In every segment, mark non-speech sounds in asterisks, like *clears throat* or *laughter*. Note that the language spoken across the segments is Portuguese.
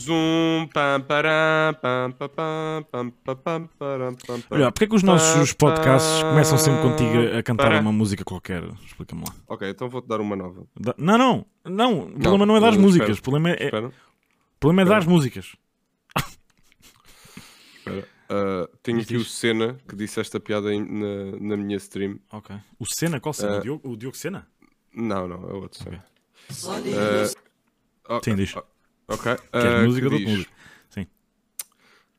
Zoom, pam, pam, pam, pam, pam, pam, pam. Olha, porque é que os nossos podcasts começam sempre contigo a cantar uma música qualquer? Explica-me lá. Ok, então vou-te dar uma nova. Não, não, não. O problema não é dar as músicas. O problema é, é- o problema é dar as músicas. espera. Ah, tenho aqui o. Senna que disse esta piada na, na minha stream. Ok. O Senna, qual Senna? Ah. O, Diogo, o Diogo Senna? Não, não, é outro Senna. Ah, Sim, diz. Ok. Queres ah, música? que, Dou-te diz, música. Sim.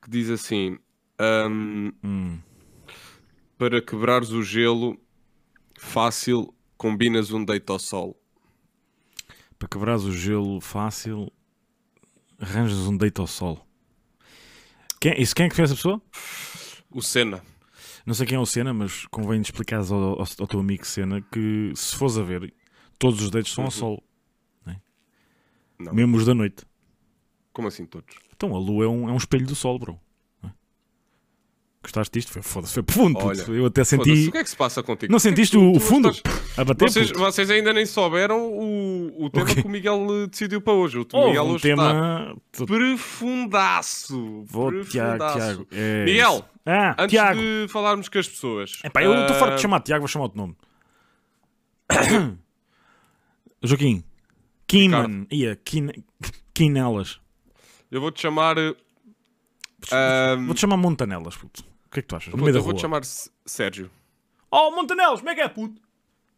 que diz assim: ahm, Hum. para quebrares o gelo fácil, combinas um deito ao sol. Para quebrares o gelo fácil, arranjas um deito ao sol. Quem, isso quem é que foi essa pessoa? O Senna. Não sei quem é o Senna, mas convém de explicares ao, ao, ao teu amigo Senna que se fores a ver, todos os deitos são ao Uhum. sol, Não. mesmo os da noite. Como assim todos? Então a lua é um, é um espelho do sol, bro. É? Gostaste disto? Foi, foda-se, foi profundo. Olha, Eu até senti. o que é que se passa contigo? Não que sentiste tu- o, fundo estás- a bater? Vocês, vocês ainda nem souberam o, o tema quê? que o Miguel eh, decidiu para hoje. O Houve Miguel um hoje está tema. profundaço. Vou, Tiago, profundaço. Tiago. É Miguel. Ah, Antes Tiago. de falarmos com as pessoas. Epá, eu estou ah, farto de chamar Tiago, vou chamar outro nome. *coughs* Joaquim. Kiman. Ia, Kin... Eu vou-te chamar. eh, ahm, Vou-te chamar Montanelas, puto. O que é que tu achas? vou- eu vou-te chamar Sérgio. Oh, Montanelas, como é que é, puto?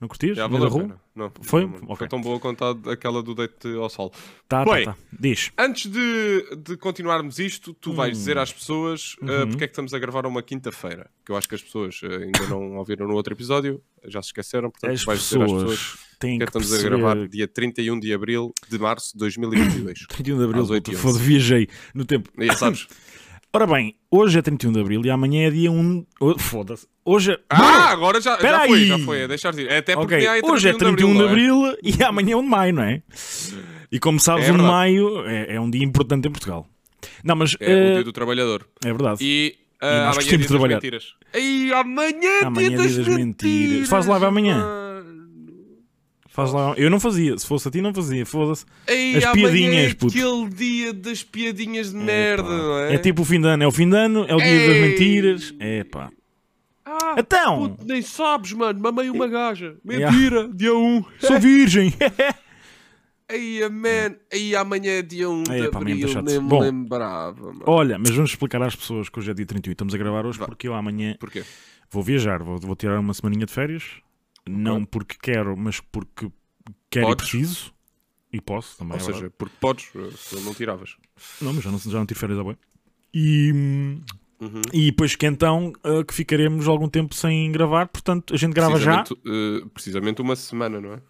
Não curtias? Já No meio valeu da a rua? pena. Não, Foi? não, Ok. Foi tão boa quanto aquela do deite ao sol. Tá, tá, Bem. tá. Diz. Antes de, de continuarmos isto, tu vais Hum. dizer às pessoas ah, Uhum. porque é que estamos a gravar uma quinta-feira. Que eu acho que as pessoas ah, ainda não ouviram no outro episódio, já se esqueceram, portanto As vais dizer às pessoas pessoas têm que que estamos perceber... a gravar dia 31 de abril de março de 2022. 31 *coughs* de Abril, Foda, viajei no tempo. e sabes. *coughs* Ora bem, hoje é 31 de Abril e amanhã é dia 1... Oh, Foda-se. Hoje é... Ah, agora já, já foi, aí. já foi, é deixar de ir. É Até porque Ok, há hoje é 31 de não Abril e amanhã é 1 de Maio, não é? E como sabes, É 1 de. Maio é, é um dia importante em Portugal. Não, mas É eh, o dia do trabalhador. é verdade. E, ah, E nós amanhã é gostamos dia de das trabalhar. mentiras. Ei, amanhã, é Amanhã dia é das, dia das mentiras. mentiras. Faz live amanhã? Faz lá. Eu não fazia. Se fosse a ti, não fazia. Foda-se. As amanhã piadinhas, é puto. aquele dia das piadinhas de merda, não é? É tipo o fim de ano. É o fim de ano, é o dia das Ei. mentiras. É pá. Ah, Então, puto, nem sabes, mano. Mamei uma gaja. *laughs* Yeah. Mentira, dia 1. sou virgem. *laughs* Man. Ei, amanhã é dia 1 de pá, amanhã abril. Nem me Bom. lembrava, mano. Olha, mas vamos explicar às pessoas que hoje é dia 31 estamos a gravar hoje Vá. porque eu amanhã Porquê? vou viajar. Vou, vou tirar uma semaninha de férias. Não porque quero, mas porque quero Podes. e preciso. E posso também. Ou é seja, verdade. porque podes, se não tiravas. Não, mas já não, já não tive férias há bem. E, hum, Uhum. e depois que então uh, que ficaremos algum tempo sem gravar, portanto a gente grava já. Precisamente, eh, precisamente uma semana, não é?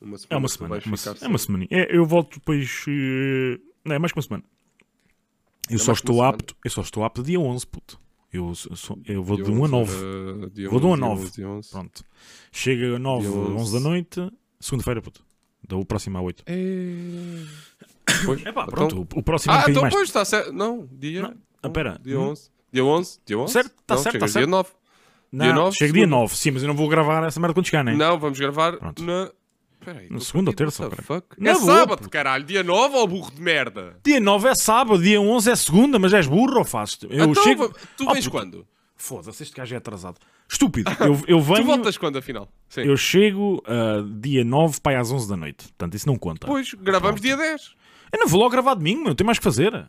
Uma semana É uma semana. uma é uma semana. eu volto depois. eh, não, é mais que uma semana. Eu É só estou semana. apto. Eu só estou apto dia 11, puto. Eu, sou- eu vou de Dia 1 a 11, 9. eh, dia Vou de 1 a 11, dia 9. 11, dia 11. Pronto. Chega a 9, Dia 11 da 11. noite. Segunda-feira, puto. Da o próximo à 8. É... Pois, É pá, então- pronto. o- O próximo é um Ah, então mais. pois, está certo. Não, dia... Não, ah, pera. Dia Hum. 11. Dia 11? Dia 11? Certo, tá não, certo, tá certo. dia 9. Não, dia nove, chega dia segunda. 9. Sim, mas eu não vou gravar essa merda quando chegar, né? Não, vamos gravar Pronto. na... Peraí, Na segunda ou terça, É boa, sábado, puto. caralho. Dia 9 ou burro de merda? Dia 9 é sábado, dia 11 é segunda, mas és burro ou fazes? Eu então, chego. tu Oh, vens puto. quando? Foda-se, este gajo é atrasado. Estúpido. Eu, *laughs* eu venho. Tu voltas quando, afinal? Sim. Eu chego ah, dia 9 para aí às 11 da noite. Portanto, isso não conta. Pois, gravamos dia 10. Eu não vou logo gravar domingo, meu. Tenho mais que fazer.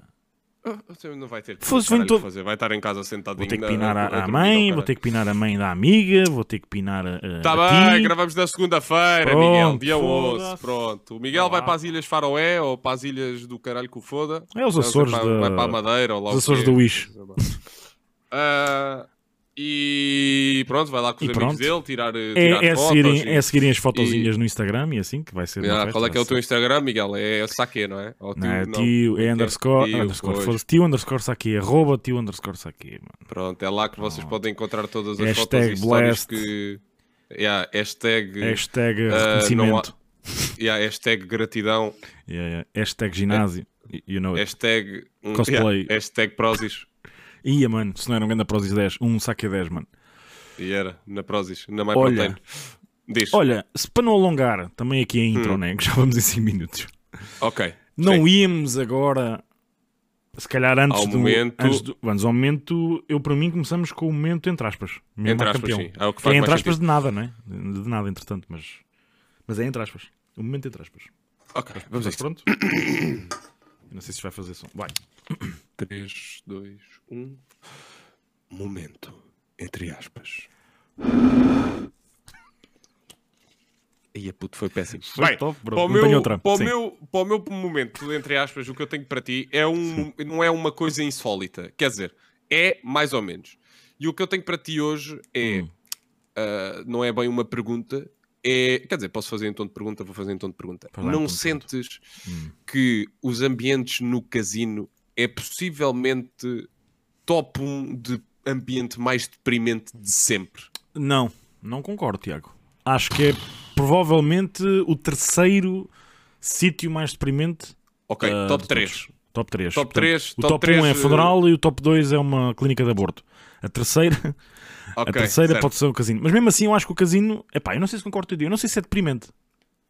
Ah, você não vai ter que Fosse, caralho, vem todo- fazer. Vai estar em casa sentadinho. Vou ter que na- pinar a- a, a mãe, vou ter que pinar a mãe da amiga, vou ter que pinar a, Tá a bem, ti. gravamos na segunda-feira, Miguel. Dia 11. foda-se. Pronto. O Miguel vai para as Ilhas Faroé ou para as Ilhas do caralho que o foda. É os Açores vai, da- vai para a Madeira ou lá os Açores do Wish. *laughs* Ah, e pronto, vai lá com os E amigos pronto. dele tirar, É, tirar é, fotos. seguirem, e- é seguirem as fotozinhas no Instagram e assim, que vai ser. Ah, qual é que é o teu. Instagram, Miguel? É saque, não é? Ou Não, é não. tio, é underscore, Tio, underscore, pois. tio underscore saque, arroba tio underscore saque. Pronto, é lá que vocês podem encontrar todas as Hashtag fotos e blessed. que. Yeah, hashtag, Hashtag ah, reconhecimento. yeah, hashtag gratidão, Yeah, yeah. Hashtag ginásio. Y- You know it. hashtag, um, Cosplay. yeah, hashtag Prozis. Ia, mano, se não era um grande Prozis 10, um saque 10, mano. E era, na Prozis, na My Olha. Protein. Diz. Olha, se para não alongar, também aqui a intro, Hum. né? Que já vamos em 5 minutos. Ok. Não Sim. íamos agora Se calhar antes Ao do, momento- antes do. Vamos ao momento. Eu, para mim, começamos com o momento entre aspas. Entre aspas, campeão. sim. É o que Que faz é mais entre aspas sentido. de nada, não é? De nada, entretanto, mas. Mas é entre aspas. O momento entre aspas. Ok, vamos a isto. pronto? Não sei se vai fazer som. Vai. 3, 2, 1. Momento, entre aspas. Ia puto, foi péssimo. Foi Bem, top, bro. para o, meu, outra. Para, o meu, para o meu momento, entre aspas, o que eu tenho para ti é um, não é uma coisa insólita. Quer dizer, é mais ou menos. E o que eu tenho para ti hoje é. Hum. ah, não é bem uma pergunta. É, quer dizer, posso fazer em tom de pergunta, vou fazer em tom de pergunta. Lá não sentes Hum. que os ambientes no casino é possivelmente top 1 de ambiente mais deprimente de sempre? Não, não concordo, Tiago. Acho que é provavelmente o terceiro sítio mais deprimente. Ok, ah, top de 3. todos. Top 3. Top 3, O top top 3, 1 é eh, funeral e o top 2 é uma clínica de aborto. A terceira, *laughs* a Ok, terceira certo. pode ser o casino. Mas mesmo assim, eu acho que o casino. Epá, eu não sei se concordo contigo. Eu não sei se é deprimente.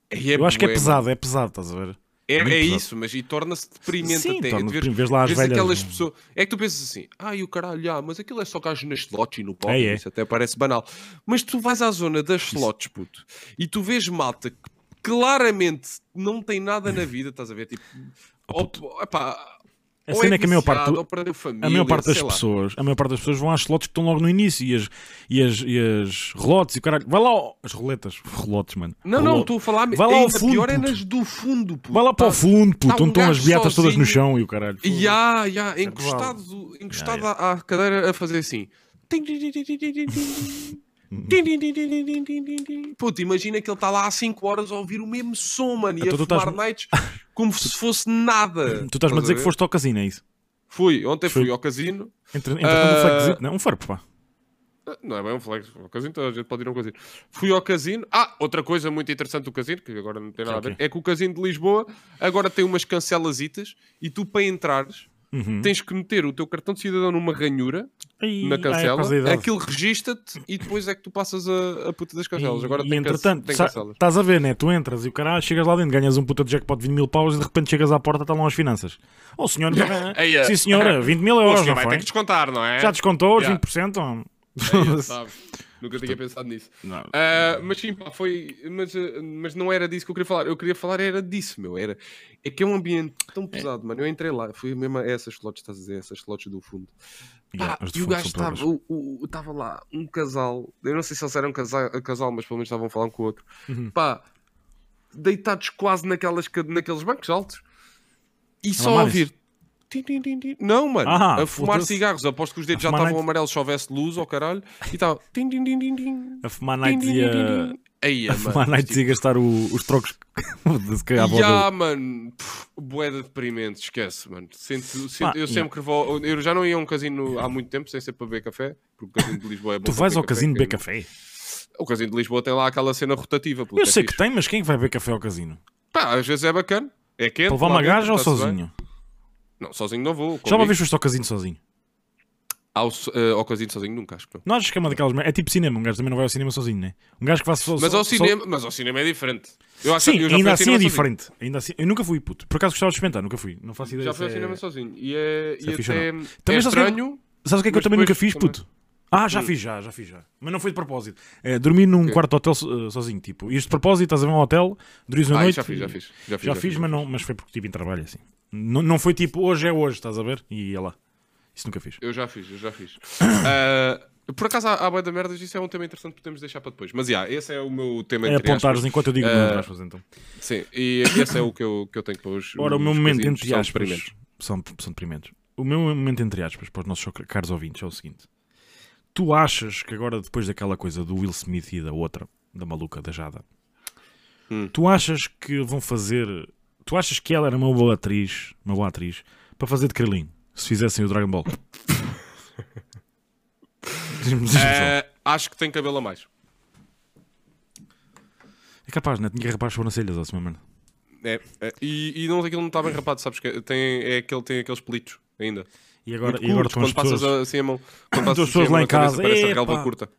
É eu acho que é pesado, é pesado, estás a ver? É, é pesado. isso, mas e torna-se deprimente Sim, até. torna-se De ver- lá as velhas- aquelas pessoas. É que tu pensas assim, ai o caralho, ah, mas aquilo é só gajos nas slots e no pop, É, é. isso até parece banal. Mas tu vais à zona das slots, puto, e tu vês malta que claramente não tem nada na vida, estás a ver? Tipo, Oh, epá, A ou cena é que a maior parte família, A maior parte das lá. pessoas, a maior parte das pessoas vão às slots que estão logo no início e as, e as, e as relotes e o caralho. Vai lá, ó, as roletas, relotes, mano. Não, não, Relo- estou a falar. Vai lá ao ainda fundo, pior é puto. nas do fundo, puto. Vai lá para o Tá- fundo, puto, tá um onde estão as beatas todas no chão e o caralho. Foda-se. Ya, ya, é encostado, encostado Ya, à à cadeira a fazer assim. Puta, imagina que ele está lá há 5 horas a ouvir o mesmo som, mano, e Então a fumar nights como se fosse nada. *laughs* Tu estás-me a dizer que foste ao casino, é isso? Fui, ontem fui ao casino. Entre, entre um Ah. flexito, não, um farpo, pá. Não é bem um flex, ao casino, toda a gente pode ir a um casino. Fui ao casino. Ah, outra coisa muito interessante do casino, que agora não tem nada a ver, é que o casino de Lisboa agora tem umas cancelasitas e tu, para entrares, Uhum. tens que meter o teu cartão de cidadão numa ranhura Ai, na ai, é cancela, da idade. aquilo regista-te e depois é que tu passas a, a puta das cancelas. Agora e, tem, entretanto, estás a ver, né? Tu entras e o caralho, chegas lá dentro, ganhas um puta de jackpot de 20 mil paus e de repente chegas à porta, estão lá as finanças. Oh, senhor, *laughs* Ei, é. sim senhora, 20 mil euros, não vai foi? ter que descontar, não é? Já descontou os Yeah. 20%? Ou... É, sabe. *laughs* Nunca tinha pensado nisso. Não. Ah, mas sim, pá, foi. Mas, ah, mas não era disso que eu queria falar. Eu queria falar era disso, meu. Era, é que é um ambiente tão pesado, mano. Eu entrei lá, fui mesmo a essas slots, estás a dizer, essas slots do fundo. Yeah, Pá, e o gajo estava, o- o- estava lá, um casal, eu não sei se eles eram casal, casal mas pelo menos estavam a falar um com o outro. Uhum. Pá, deitados quase naquelas, naqueles bancos altos e só a mamarem-se? ouvir. Não, mano, Ah, a fumar cigarros. Aposto que os dedos já estavam night- amarelos se houvesse luz ao caralho. E estava. A fumar nights e a, a fumar nights tipo, e a gastar o- os trocos *laughs* de se calhar mano, boeda deprimente, esquece, mano. Sinto, sinto- Pá, eu sempre que vou. Eu já não ia a um casino há muito tempo sem ser para beber café, porque o casino de Lisboa é *laughs* bom. Tu vais ao casino beber café? O casino de Lisboa tem lá aquela cena rotativa. Eu é sei que tem, mas quem é vai beber café ao casino? Pá, às vezes é bacana. É quente. Para levar uma gaja ou está-se bem. Não, sozinho não vou. Já uma vez foste ao casino sozinho? Ao, eh, ao casino sozinho nunca, acho que não. Não achas que é uma daquelas. É tipo cinema, um gajo também não vai ao cinema sozinho, né? Um gajo que vai só. Mas ao, só- cinema, mas ao cinema é diferente. Eu acho Sim, que eu já ainda assim é sozinho. diferente. Ainda assim, eu nunca fui, puto. Por acaso gostava de experimentar, nunca fui. Não faço ideia. Já fui ao é- cinema sozinho. E é, se é e ou até Também é é estranho. Sabes o que é que eu também nunca fiz, também- puto? Ah, já Hum. fiz, já, já fiz, já. Mas não foi de propósito. É, dormi num Ok. quarto de hotel so- sozinho, tipo. Isto de propósito, estás a ver um hotel, dormi uma Ah, noite. já fiz, e- já fiz. Já fiz, Já fiz, mas, não, mas foi porque estive em trabalho, assim. Não, não foi tipo, hoje é hoje, estás a ver? E ia lá. Isso nunca fiz. Eu já fiz, eu já fiz. *coughs* Ah, por acaso, há, há bué da merdas, isso é um tema interessante que podemos deixar para depois. Mas, já, esse é o meu tema É entre apontares aspas. enquanto eu digo Eh, não aspas, então. Sim, e esse é o que eu, que eu tenho para hoje. Ora, o meu momento entre aspas são, são deprimentes. O meu momento entre aspas para os nossos caros ouvintes é o seguinte: tu achas que agora, depois daquela coisa do Will Smith e da outra, da maluca, da Jada, Hum. tu achas que vão fazer. Tu achas que ela era uma boa atriz, uma boa atriz, para fazer de Krillin, se fizessem o Dragon Ball? *laughs* Diz-me- diz-me só. Ah, acho que tem cabelo a mais. É capaz, né? Tinha que rapar as sobrancelhas, assim, mano. É, é, e, e não, aquilo não está bem rapado, sabes? Que tem, é que ele tem aqueles pelitos ainda. E agora, e agora quando passas pessoas. assim a mão. Quando *coughs* As passas pessoas assim a lá mão em na cabeça, casa, Parece a "Epá, relva curta.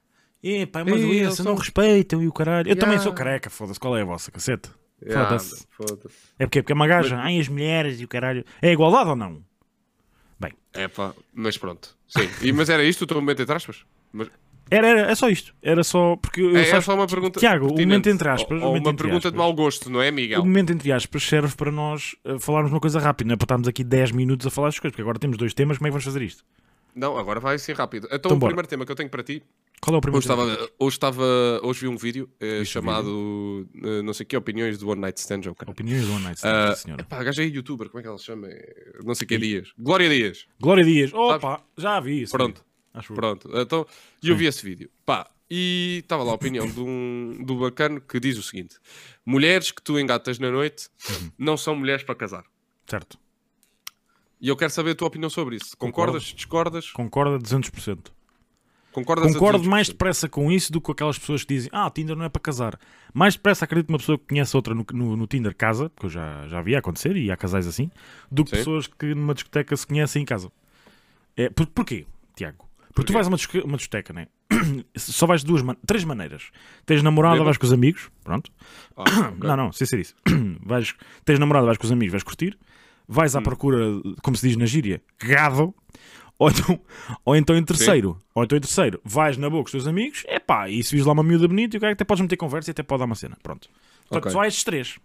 É, pá, é uma Ei, doença, não respeitam e o caralho. Eu também Yeah. sou careca, foda-se. Qual é a vossa cacete? Yeah, Foda-se. foda-se. É porque, porque é uma gaja. Ai, as mulheres e o caralho. É igualdade ou não? Bem. É pá, mas pronto. Sim. E, mas era isto o teu momento entre aspas? Mas, Era, era, é só isto. Era só. Porque eu é, é sabes- só uma pergunta. Tiago, o pertinente. momento entre aspas. Ou, o ou uma pergunta de aspas, mau gosto, não é, Miguel? O momento entre aspas serve para nós eh, falarmos uma coisa rápida, não é para estarmos aqui 10 minutos a falar das coisas, porque agora temos dois temas, como é que vamos fazer isto? Não, agora vai assim rápido. Então, Então o bora. primeiro tema que eu tenho para ti. Qual é o primeiro Hoje tema? estava, hoje estava. Hoje vi um vídeo eh, chamado. eh, não sei o que, Opiniões do One Night Stand. caralho. Opiniões do One Night Stand, sim, senhora. Epá, a gaja é youtuber, como é que ela se chama? É, Não sei o que Dias. Glória Dias. Glória Dias, opa, já vi isso. Pronto. Acho. Pronto. Então, e eu vi esse vídeo. Pá, e estava lá a opinião de um, do bacano que diz o seguinte: Mulheres que tu engatas na noite Uhum. não são mulheres para casar. Certo. E eu quero saber a tua opinião sobre isso. Concordas? Discordas? Concorda 200%. Concordas Concordo 200%? mais depressa com isso do que com aquelas pessoas que dizem ah, Tinder não é para casar. Mais depressa acredito que uma pessoa que conhece outra no, no, no Tinder casa, porque eu já, já vi acontecer e há casais assim, do que Sim. pessoas que numa discoteca se conhecem em casa. É, por, porquê, Tiago? Porque tu vais a uma, disco- uma discoteca, né? *coughs* Só vais de duas, man- três maneiras. Tens namorada, vais com os amigos, pronto. Ah, ok. *coughs* Não, não, sem ser isso. *coughs* vais, tens namorada, vais com os amigos, vais curtir. Vais Hum. à procura, como se diz na gíria, gado. Ou então, ou então em terceiro, ou então em terceiro, vais na boa com os teus amigos, é pá, e se vis lá uma miúda bonita, e o cara até podes meter conversa e até pode dar uma cena. Pronto. Portanto, Ok. só estes três.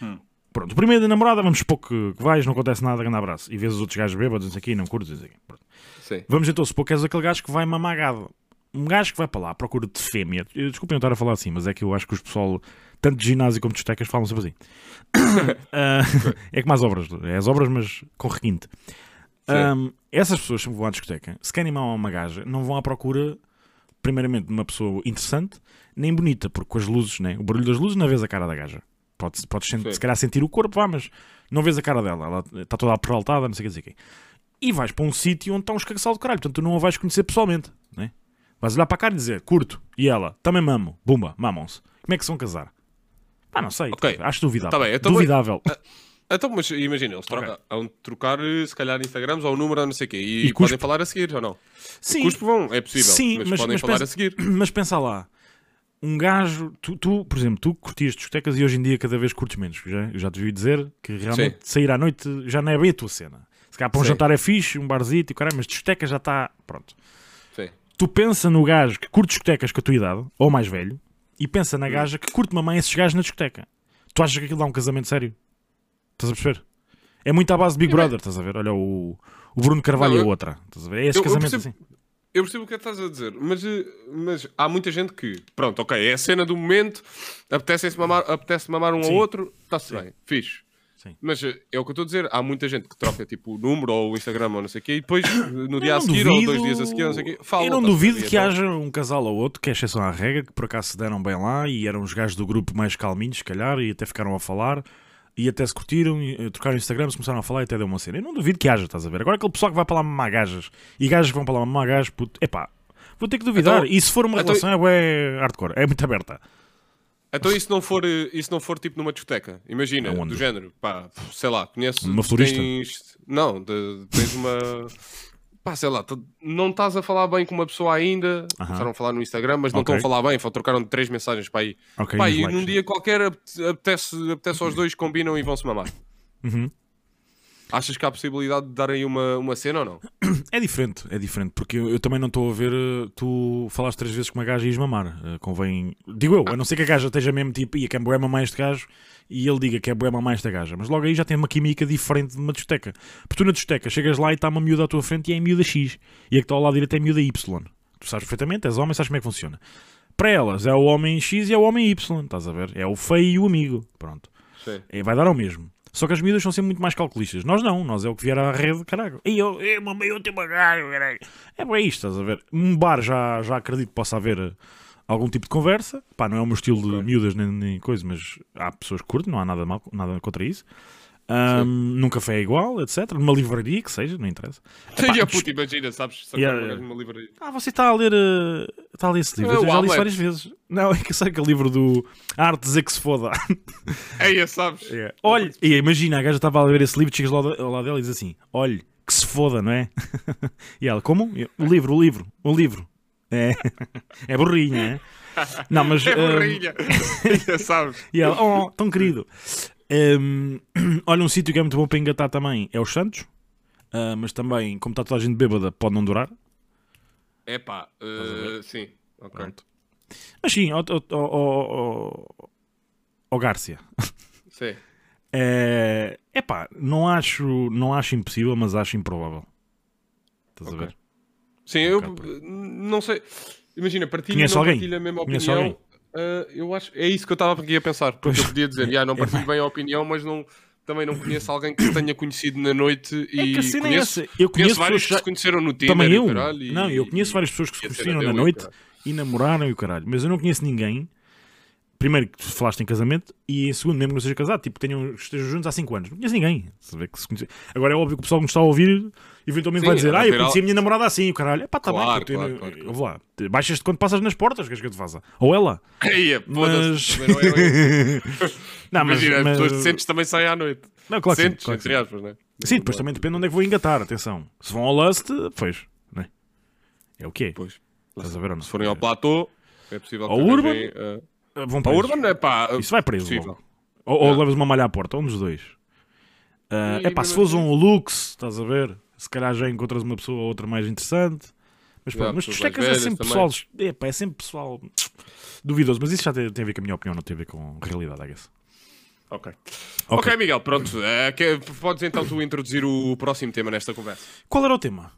Hum. Pronto, o primeiro da namorada, vamos supor que, que vais, não acontece nada, grande abraço. E vês os outros gajos bêbados, sei aqui, não curtes, sei aqui. Pronto. Sim. Vamos então supor que és aquele gajo que vai mamar gado. Um gajo que vai para lá à procura de fêmea. Desculpem eu estar a falar assim, mas é que eu acho que os pessoal, tanto de ginásio como de discotecas, falam sempre assim. *coughs* Ah, é como as obras. É as obras, mas com requinte. Ahm, essas pessoas que vão à discoteca, se querem mamar uma gaja, não vão à procura, primeiramente, de uma pessoa interessante, nem bonita, porque com as luzes, né? o barulho das luzes não vês a cara da gaja. Podes, podes se calhar sentir o corpo, vá, mas não vês a cara dela. Ela está toda aperaltada, não sei o que dizer quem. E vais para um sítio onde está um escagaçal do caralho, portanto tu não a vais conhecer pessoalmente, né? Vais olhar para a cara e dizer, curto, e ela, também mamo, bumba, mamam-se. Como é que se vão casar? Pá, não sei, Ok. acho duvidável. Tá bem, então- duvidável. Então, mas imagina, eles trocam, vão trocar eh, se calhar Instagrams ou o número ou não sei o quê. E, E podem falar a seguir ou não? Sim, Cuspo vão, é possível. Sim, mas, mas- podem mas falar pensa- a seguir. mas pensa lá, um gajo, tu, tu, por exemplo, tu curtias discotecas e hoje em dia cada vez curtes menos. Já, já te vi dizer que realmente sair à noite já não é bem a tua cena. Se calhar para um Sim. jantar é fixe, um barzito e caralho, mas discoteca já está. Pronto. Sim. Tu pensa no gajo que curte discotecas com a tua idade, ou mais velho, e pensa na gaja que curte mamãe esses gajos na discoteca. Tu achas que aquilo dá um casamento sério? Estás a perceber? É muito à base de Big. Brother, estás a ver? Olha o, o Bruno Carvalho Não, e eu- outra. Estás a ver? É esse Eu- eu casamento percebo- assim. Eu percebo o que é que estás a dizer, mas, eh, mas há muita gente que, pronto, ok, é a cena do momento, apetece mamar, apetece mamar um Sim. ao outro, está-se bem, fixe. Sim. Mas eh, é o que eu estou a dizer, há muita gente que troca tipo o número ou o Instagram ou não sei o quê, e depois no dia a seguir ou duvido- dois dias a seguir, não sei o quê, falam. Eu não duvido que então- haja um casal ou outro, que é exceção à regra, que por acaso se deram bem lá e eram os gajos do grupo mais calminhos, se calhar, e até ficaram a falar e até se curtiram, e, eh, trocaram Instagram, se começaram a falar e até deu uma cena. Eu não duvido que haja, estás a ver? Agora aquele pessoal que vai para lá mamar gajas e gajas que vão para lá mamar gajas, puto, epá, vou ter que duvidar. Então- e se for uma então- relação, é hardcore, é muito aberta. Então e se não for, eh, e se não for tipo numa discoteca? Imagina, Aonde? do género, pá, sei lá, conheces... Uma florista? Tens, não, de- tens uma... Pá, sei lá, não estás a falar bem com uma pessoa ainda, Aham. começaram a falar no Instagram, mas não Ok. estão a falar bem, trocaram três mensagens para aí. Ok, Pá, e likes. num dia qualquer apete- apetece, apetece aos dois, combinam e vão-se mamar. Uhum. Achas que há a possibilidade de darem uma, uma cena ou não? É diferente, é diferente, porque eu, eu também não estou a ver. eh, Tu falaste três vezes com uma gaja e ias mamar. Eh, convém. Digo eu, a não ser que a gaja esteja mesmo tipo, ia que é bué mamar este gajo e ele diga que é bué mamar esta gaja. Mas logo aí já tem uma química diferente de uma discoteca. Porque tu na discoteca chegas lá e está uma miúda à tua frente e é a miúda X. E a que está ao lado direito é a miúda Y. Tu sabes perfeitamente, és homem, sabes como é que funciona. Para elas é o homem X e é o homem Y, estás a ver? É o feio e o amigo. Pronto. Sim. Vai dar ao mesmo. Só que as miúdas são sempre muito mais calculistas. Nós não, nós é o que vier à rede, caralho. E eu, eu mamei o teu caralho, caralho. É bem isto, estás a ver? Um bar já, já acredito que possa haver eh, algum tipo de conversa. Pá, não é o meu estilo de miúdas nem, nem coisa, mas há pessoas que curtem, não há nada, mal, nada contra isso. Ahm, num café é igual, etc. Numa livraria, que seja, não interessa. *laughs* E puta, imagina, sabes? Yeah, yeah, yeah. numa livraria. Ah, você está a ler, eh, está a ler esse livro. É, eu o já li isso várias vezes. Não, *laughs* é que sei aquele livro do A Arte de Dizer que se foda. Eia, sabes? *laughs* É. Olha, e imagina, a gaja estava a ler esse livro, chegas lá ao lado dela e diz assim: Olhe, que se foda, não é? e ela, como? Eu, O livro, o livro, o livro. É, é burrinha, é? Não, mas. É hum, borrinha. Eia, sabes? e ela, oh, tão querido. Hum, *clears throat* olha, um sítio que é muito bom para engatar também é os Santos. ah, mas também, como está toda a gente bêbada, pode não durar. É pá, uh, sim. Ok. Pronto. Mas sim, ó- ó Gárcia. *laughs* Sim. É epá, não acho, não acho impossível, mas acho improvável. Estás Ok. a ver? Sim, eu por- uh, não sei. Imagina, partilho Conhece não alguém? partilho a mesma opinião. Uh, eu acho, é isso que eu estava aqui a pensar. Porque Pois. eu podia dizer, "Ya, não *laughs* partilho bem a opinião, mas não, também não conheço alguém que tenha conhecido na noite É e que a cena é conheço, essa. Eu conheço conheço vários pessoas que que se conheceram no Tinder Também e eu. e- Não, eu conheço e- várias pessoas que e se conheceram na e noite caralho. e namoraram e o caralho. Mas eu não conheço ninguém. Primeiro que falaste em casamento e em segundo, mesmo que não seja casado, tipo, tenham, estejam juntos há 5 anos. Não conheço ninguém. Que Agora é óbvio que o pessoal que nos está a ouvir eventualmente Sim, vai dizer: Ah, eu conheci a minha namorada assim, o caralho. É pá, tá Claro, bem. claro, claro, eu vou lá. Baixas-te quando passas nas portas, queres que eu te faça? Ou ela. *laughs* Eia, Mas. não é bem- *laughs* não, mas, Imagina, as mas- pessoas decentes também saem à noite. Não, claro que sim, Decentes, claro que entre aspas, né? Sim, depois também depende de onde é que vou engatar, atenção. Se vão ao Lust, pois, né? É o quê? Pois. Estás a ver? Se forem ao platô, é possível que Ao Urban? arranjem, uh, Ah, Vão Ao presos. Urban é pá. uh, Isso vai preso. Ou, ou Não. levas uma malha à porta, um dos dois. Ah, E é pá, se fores um Lux, estás a ver? Se calhar já encontras uma pessoa ou outra mais interessante. Mas pronto, mas discotecas é sempre pessoal. É pá, é sempre pessoal duvidoso. Mas isso já tem, tem a ver com a minha opinião, não tem a ver com realidade, I guess. Ok. Ok. Ok, Miguel, pronto. eh, que- podes então tu introduzir o próximo tema nesta conversa. Qual era o tema?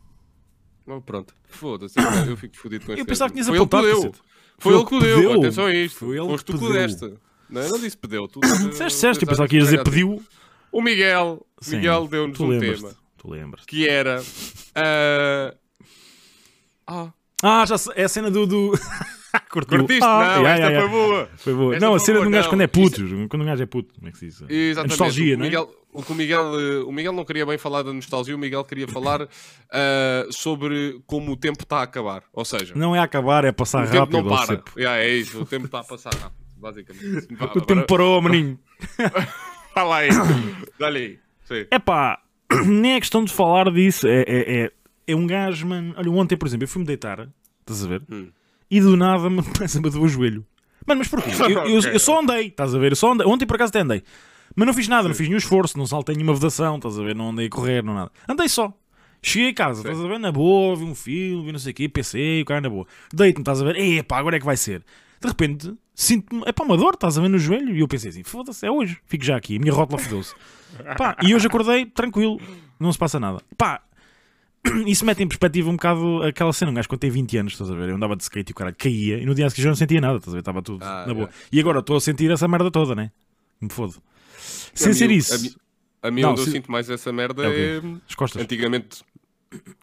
Oh, pronto. Foda-se, eu- eu fico fodido com este Eu pensava que tinhas apontado. deu. Foi ele que o deu. pedeu. Atenção a isto. Foi ele Foste tu que deste. Não, eu não disse pedeu. Tu, *coughs* Disseste certo, eu pensava que ias dizer pediu. O Miguel, Sim, Miguel deu-nos um tema Tu lembras que era. ah, Ah, Ah, já é a cena do. do... *laughs* *laughs* Curtiu. curtiste? Ah, não, yeah, esta yeah, foi boa. Foi boa. Esta Não, a cena de um gajo quando é puto. Quando um gajo é puto, como é que se diz? Exatamente. A nostalgia, o não é? Miguel, o que o Miguel, eh, o Miguel não queria bem falar da nostalgia, o Miguel queria falar ah, *laughs* sobre como o tempo está a acabar. Ou seja, Não é acabar, é passar o tempo rápido. não para. Yeah, é isso, o tempo está a passar rápido, basicamente. *laughs* O tempo parou, maninho. Fala aí, *coughs* dá-lhe aí. Sim. É pá, *coughs* nem é questão de falar disso. É, é, é, é um gajo, mano. Olha, ontem, por exemplo, eu fui-me deitar, estás a ver? Hum. E do nada me começa a bater o joelho. Mano, mas porquê? Eu, eu- eu só andei, estás a ver? Eu só andei. Ontem por acaso até andei. Mas não fiz nada, não fiz nenhum esforço, não saltei nenhuma vedação, estás a ver? Não andei a correr, não nada. Andei só. Cheguei a casa, estás a ver? Na boa, vi um filme, vi não sei o quê, PC, o cara na boa. Deito-me, estás a ver? Epá, agora é que vai ser. De repente, sinto-me, é pá, uma dor, estás a ver no joelho? E eu pensei assim, foda-se, é hoje, fico já aqui, a minha rótula fodeu-se. Pá, e hoje acordei tranquilo, não se passa nada. Pá, *clears throat* isso mete em perspectiva um bocado aquela cena. Um gajo quando tem 20 anos, estás a ver? Eu andava de skate e o caralho caía e no dia seguir já não sentia nada, estás a ver? Estava tudo Ah, na boa. yeah. E agora estou a sentir essa merda toda, né? Me fodo. Sem ser isso, A mim, a mim Não, onde eu se- sinto mais essa merda É é. as costas. Antigamente.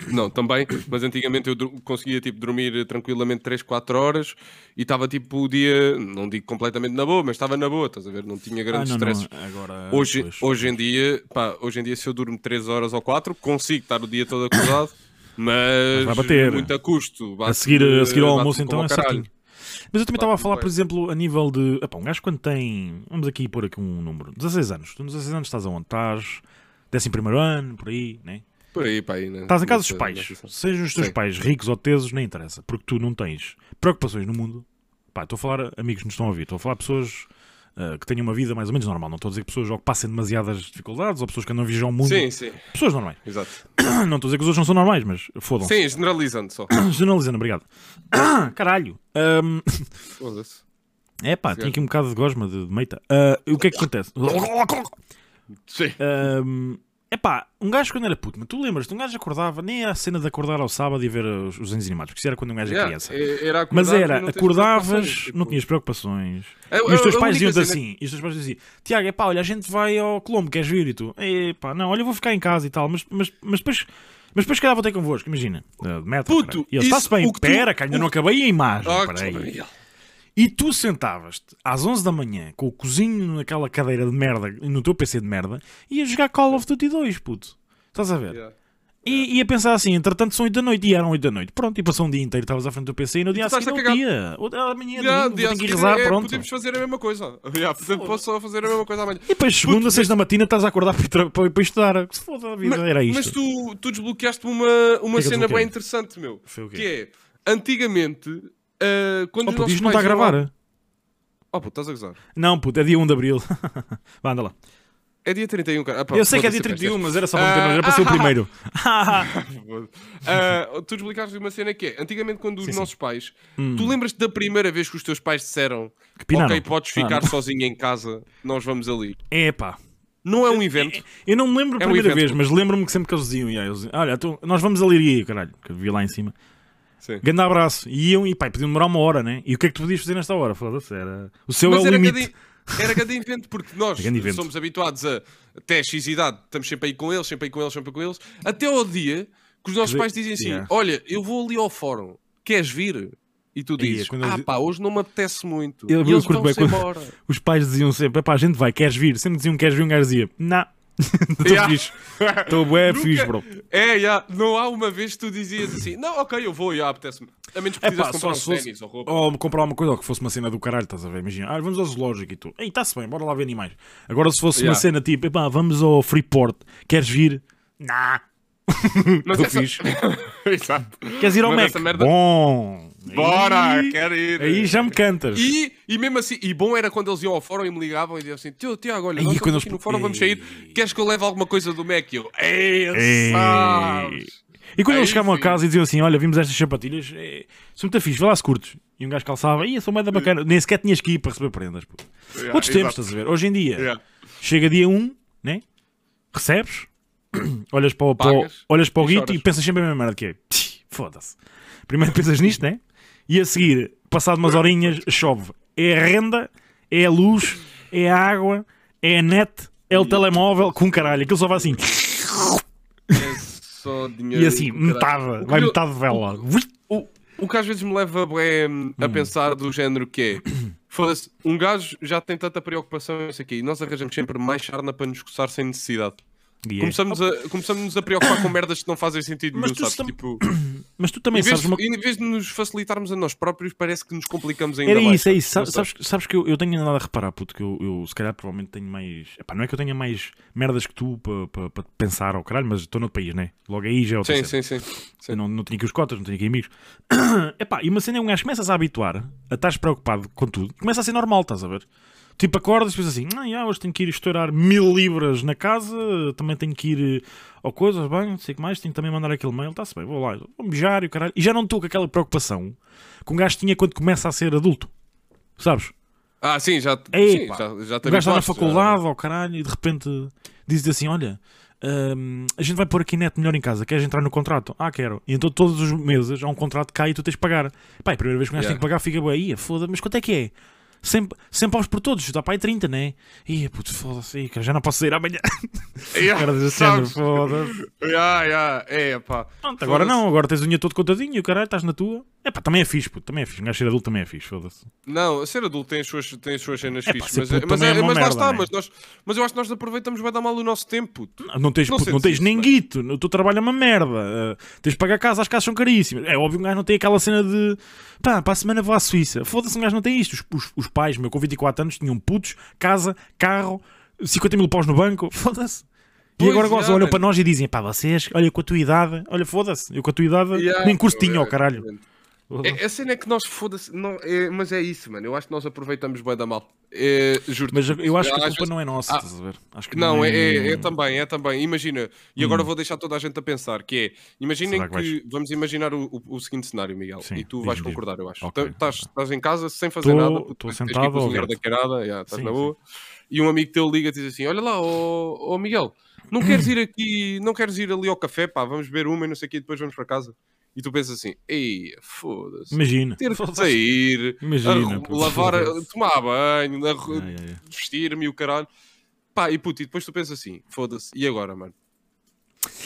Não, também, mas antigamente eu conseguia tipo, dormir tranquilamente 3, 4 horas e estava tipo o dia, não digo completamente na boa, mas estava na boa, estás a ver? Não tinha Ah, grandes não, stresses. não, agora, Hoje, pois. hoje, em dia, pá, hoje em dia, se eu durmo 3 horas ou 4, consigo estar o dia todo acordado, mas vai bater. muito a custo. a seguir, a seguir ao almoço então é certinho. Mas eu também estava a falar, por exemplo, a nível de. Epá, um gajo quando tem. Vamos aqui pôr aqui um número. 16 anos. Tu nos 16 anos estás aonde? Estás. 11 ano, por aí, né? Por aí, pá, aí, né? Estás em casa dos pais. Sejam os teus Sim. pais ricos ou tesos, nem interessa. Porque tu não tens preocupações no mundo. Pá, estou a falar, amigos que nos estão a ouvir, estou a falar pessoas ah, que tenham uma vida mais ou menos normal. Não estou a dizer que pessoas que passem demasiadas dificuldades ou pessoas que andam a viajar o mundo. Sim, sim, Pessoas normais. *clears throat* exato. *coughs* Não estou a dizer que os outros não são normais, mas fodam-se. Sim, generalizando só. *coughs* Generalizando, obrigado. *coughs* Caralho. Ahm, Foda-se. é pá, tinha aqui um bocado de gosma de, de meita. Ah, o que é que acontece? Sim. É pá, um gajo quando era puto, mas tu lembras-te, um gajo acordava, nem a cena de acordar ao sábado e ver os, os desenhos animados, porque isso era quando um gajo era Yeah, criança. é- era Mas era, acordavas, tipo- não tinhas preocupações. É- E os é- teus a pais diziam-te cena- assim, e os teus pais diziam assim, Tiago, é pá, olha, a gente vai ao Colombo, queres vir? E tu, é pá, não, olha, eu vou ficar em casa e tal, mas, mas, mas depois... Mas depois, se calhar, vou ter convosco, imagina. Uh, metro, Puto. E ele, está-se bem, que tu- pera, que ainda o- não acabei a imagem, Ah, peraí. E tu sentavas-te às 11 da manhã com o cozinho naquela cadeira de merda, no teu PC de merda, e ia jogar Call of Duty 2, puto. Estás a ver? Yeah. E ia pensar assim, entretanto são 8 da noite, e eram 8 da noite. Pronto, e passou um dia inteiro, estavas à frente do PC, e no dia a seguir a o dia. O- Amanhã Yeah, domingo, dia vou a ter que rezar, é, pronto. Podemos fazer a mesma coisa. *laughs* Yeah, podemos- posso fazer a mesma coisa amanhã. E depois, segunda, 6 da matina, estás a acordar para, para, para estudar. Que se foda a vida, Mas, era isto. mas tu, tu desbloqueaste uma, uma que cena bem interessante, meu. Foi o quê? Que é, antigamente, ah, quando Oh, puto, isto não está a lá- gravar. Oh, puto, estás a gozar. Não, puto, é dia 1 de Abril. *laughs* Vá, anda lá. É dia 31, cara. Ah, pá, Eu sei que é dia foda-se, 31, pá, mas era só para meter nojo, era para ser o Ah, primeiro. *laughs* *laughs* Ah, tu explicaste uma cena que é, antigamente quando os Sim, sim. nossos pais, tu lembras-te da primeira vez que os teus pais disseram Que pinaram. ok, podes Ah, ficar não. sozinho em casa, nós vamos ali. É pá. Não é um evento? Eu não me lembro a É um primeira evento. vez, mas lembro-me que sempre que eles diziam, "Ya", eles diziam, olha, tu- nós vamos ali, e eu, caralho, que eu vi lá em cima. Sim. Grande abraço. E iam e pá, podiam demorar uma hora, né? E o que é que tu podias fazer nesta hora? Foda-se, era. O seu Mas é o limite. era grande evento, porque nós somos habituados a até X idade, estamos sempre aí com eles, sempre aí com eles, sempre aí com eles, até ao dia que os nossos pais dizem assim: yeah. Olha, eu vou ali ao fórum, queres vir? E tu Aí, dizes: Ah, di- pá, hoje não me apetece muito. Eu- e eu eles vão-se bem quando-. Os pais diziam sempre, pá, a gente vai, queres vir? Sempre diziam queres vir, um gajo dizia, não. *laughs* Estou Yeah. fixe. Estou bué Nunca- fixe, bro. É, já, não há uma vez que tu dizias assim: Não, ok, eu vou, já, apetece-me. A menos que É pá, comprar um se fosse. ténis ou roupa. Ou comprar uma coisa, ou que fosse uma cena do caralho, estás a ver? Imagina, ah, vamos ao zoológico e tu. Ei, está-se bem, bora lá ver animais. Agora, se fosse uma Yeah. cena tipo, epá, vamos ao Freeport, queres vir? Nah. Estou essa- fixe. *laughs* Exato. Queres ir ao Mas Mac? merda- Bom. Bora, Aí, quero ir. aí já me cantas. E, e mesmo assim, e bom era quando eles iam ao fórum e me ligavam e diziam assim: Tio, Tiago, olha, nós quando aqui eles- no fórum, vamos sair. Queres que eu leve alguma coisa do Mac? E eu, ei, Ei. sabes. E quando Aí eles chegavam a sim. casa e diziam assim: Olha, vimos estas sapatilhas, é, são muito fixe, vê lá se curtes. E um gajo calçava, ia, são bem bacana. Nem sequer tinhas que ir para receber prendas. Pô. Yeah, Outros tempos, exato. estás a ver? Hoje em dia, Yeah. chega dia 1, né? Recebes, *clears throat* olhas para o, para o- Pagas olhas para o e guito e pensas sempre a mesma merda que é. "Tch, Foda-se. Primeiro pensas nisto, né? E a seguir, passado umas horinhas, chove. É a renda, é a luz, é a água, é a net, é o telemóvel, com caralho. Aquilo só vai assim. É só dinheiro. E assim, metade, vai metade de vela. O, o que às vezes me leva Hum. a pensar do género que é *clears throat* foda-se, um gajo já tem tanta preocupação isso aqui e nós arranjamos sempre mais charna para nos coçar sem necessidade. E é. Começamos, a, começamos a preocupar com merdas que não fazem sentido Mas nenhum, tu sabes? tam- Tipo, *clears throat* Mas tu também em vez, sabes uma em vez de nos facilitarmos a nós próprios, parece que nos complicamos ainda Era mais. isso, é isso. Sabes, sabes, sabes que eu, eu tenho andado a reparar, puto, que eu, eu se calhar provavelmente tenho mais. Epá, não é que eu tenha mais merdas que tu para pa, pa pensar ao caralho, mas estou noutro país, né? Logo aí já é outra Sim, cena. sim, sim. sim. Eu não, não tinha aqui os cotas, não tinha aqui amigos. *clears throat* Epá, e uma cena é um gajo começas a habituar a estás preocupado com tudo, começa a ser normal, estás a ver? Tipo, acordas e pensas assim: ah, já, hoje tenho que ir estourar mil libras na casa, também tenho que ir eh, ao coisas, bem, não sei o que mais, tenho que também mandar aquele mail, está-se bem, vou lá, vou mijar e o caralho. E já não estou com aquela preocupação que um gajo tinha quando começa a ser adulto, sabes? Ah, sim, já, Ei, sim, pá. já, já O gajo está na habituaste, já. faculdade, ao caralho, e de repente diz assim: Olha, hum, a gente vai pôr aqui net melhor em casa, queres entrar no contrato? Ah, quero. E então todos os meses há um contrato que cai e tu tens de pagar. Pá, e a primeira vez que um gajo Yeah. tem que pagar, fica bem, ia, foda mas quanto é que é? Sempre, sempre aos por todos, está para aí 30, né? Ia, puto, foda-se, ih, cara, já não posso sair amanhã. *laughs* Yeah, Cara, assim, sabes? foda-se. Yeah, yeah, é, pá. Pronto, agora não, agora tens o dinheiro todo contadinho, o caralho, estás na tua. É pá, também é fixe, puto, também é fixe. Um gajo ser adulto também é fixe, foda-se. Não, ser adulto tem as suas, tem as suas cenas É fixes, ser mas, puto mas, é é, mas lá merda, está, né? mas, nós, mas eu acho que nós aproveitamos bem da mal o nosso tempo. puto. Não, não tens, Não puto, não tens isso, nem guito, o teu trabalho é uma merda. uh, tens de pagar casa, as casas são caríssimas. É óbvio que um gajo não tem aquela cena de pá, para a semana vou à Suíça. Foda-se, um gajo não tem isto. Os, os, os pais, meu, com 24 anos, tinham putos, casa, carro, 50 mil paus no banco. *laughs* Foda-se. E Pois, agora já, gozam, olham para nós e dizem: pá, vocês, olha com a tua idade, olha, foda-se, eu com a tua idade Yeah, nem curso tinha, é, ó caralho. É, a cena é que nós foda-se, não, é, mas é isso, mano. Eu acho que nós aproveitamos bem da mal. É, juro Mas eu acho que a Às culpa vezes- não é nossa, Ah, estás a ver? Acho que Não, é, é, é, é também, é também. Imagina, e agora vou deixar toda a gente a pensar, que é, imaginem que, que vamos imaginar o, o- o seguinte cenário, Miguel, Sim, e tu vais concordar, eu acho. Estás em casa sem fazer Tô- nada, tens ir sentado a ouvir-te. da queirada, já, estás Sim, na sim. boa, e um amigo teu liga e diz assim, olha lá, ó ó, Miguel, não queres *clears throat* ir aqui, não queres ir ali ao café, pá, vamos beber uma e não sei o quê, e depois vamos para casa. E tu pensas assim, ei, foda-se. Imagina. Ter que sair, Imagina, puto, lavar, tomar banho, vestir-me e o caralho. Pá, e puto, e depois tu pensas assim, foda-se, e agora, mano?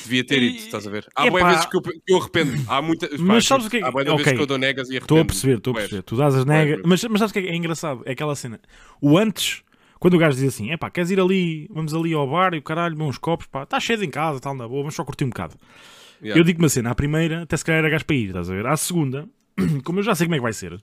Devia ter ido, estás a ver? Há boas vezes que eu, que eu arrependo. Há muitas Mas sabes o que é que- Há bué de ok. vezes que eu dou negas e arrependo. Estou a perceber, estou a perceber. Tu dás as negas. Mas, mas sabes o que é, é engraçado? É aquela cena. O antes, quando o gajo diz assim: é pá, queres ir ali, vamos ali ao bar e o caralho, bons copos, pá, está cheio em casa, tal, na boa, vamos só curtir um bocado. Yeah. Eu digo uma cena, à primeira, até se calhar era gajo para ir, estás a ver? À segunda, *clears throat* como eu já sei como é que vai ser,